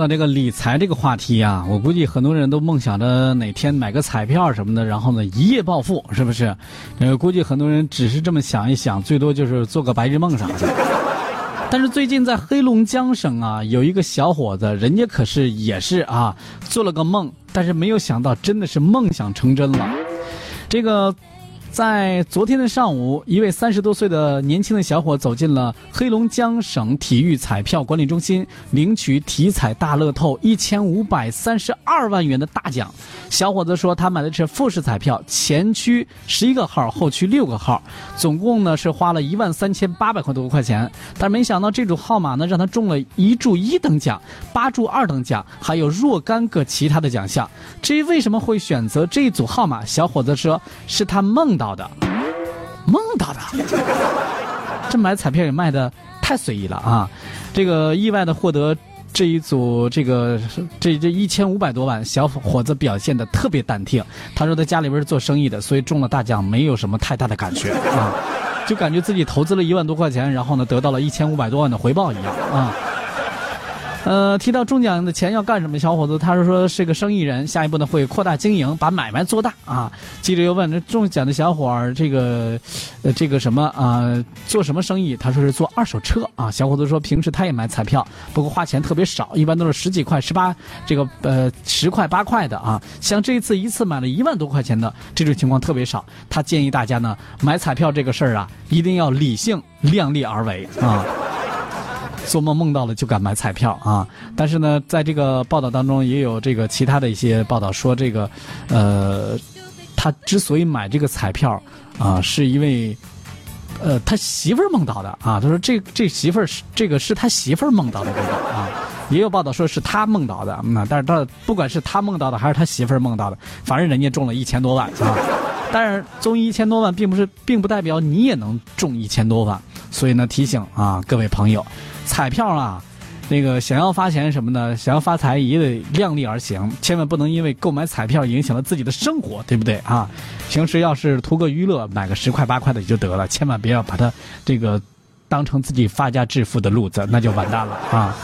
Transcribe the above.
那这个理财这个话题啊，我估计很多人都梦想着哪天买个彩票什么的，然后呢一夜暴富，是不是？呃，估计很多人只是这么想一想，最多就是做个白日梦啥的。但是最近在黑龙江省啊，有一个小伙子，人家可是也是啊，做了个梦，但是没有想到真的是梦想成真了。这个。在昨天的上午，一位三十多岁的年轻的小伙走进了黑龙江省体育彩票管理中心，领取体彩大乐透一千五百三十二万元的大奖。小伙子说，他买的是复式彩票，前区十一个号，后区六个号，总共呢是花了一万三千八百块多块钱。但是没想到这组号码呢，让他中了一注一等奖，八注二等奖，还有若干个其他的奖项。至于为什么会选择这一组号码，小伙子说是他梦。到的，梦到的，这买彩票也卖的太随意了啊！这个意外的获得这一组这个这这一千五百多万，小伙子表现的特别淡定。他说他家里边是做生意的，所以中了大奖没有什么太大的感觉啊，就感觉自己投资了一万多块钱，然后呢得到了一千五百多万的回报一样啊。呃，提到中奖的钱要干什么？小伙子他是说是个生意人，下一步呢会扩大经营，把买卖做大啊。记者又问这中奖的小伙儿，这个，呃，这个什么啊，做什么生意？他说是做二手车啊。小伙子说平时他也买彩票，不过花钱特别少，一般都是十几块、十八这个呃十块八块的啊。像这一次一次买了一万多块钱的这种情况特别少。他建议大家呢买彩票这个事儿啊，一定要理性、量力而为啊。做梦梦到了就敢买彩票啊！但是呢，在这个报道当中也有这个其他的一些报道说，这个，呃，他之所以买这个彩票啊，是因为，呃，他媳妇儿梦到的啊。他说这这媳妇儿是这个是他媳妇儿梦到的这个啊。也有报道说是他梦到的，那但是他不管是他梦到的还是他媳妇儿梦到的，反正人家中了一千多万啊。当然，中一千多万并不是并不代表你也能中一千多万，所以呢，提醒啊各位朋友。彩票啊，那个想要发钱什么的，想要发财也得量力而行，千万不能因为购买彩票影响了自己的生活，对不对啊？平时要是图个娱乐，买个十块八块的也就得了，千万不要把它这个当成自己发家致富的路子，那就完蛋了啊！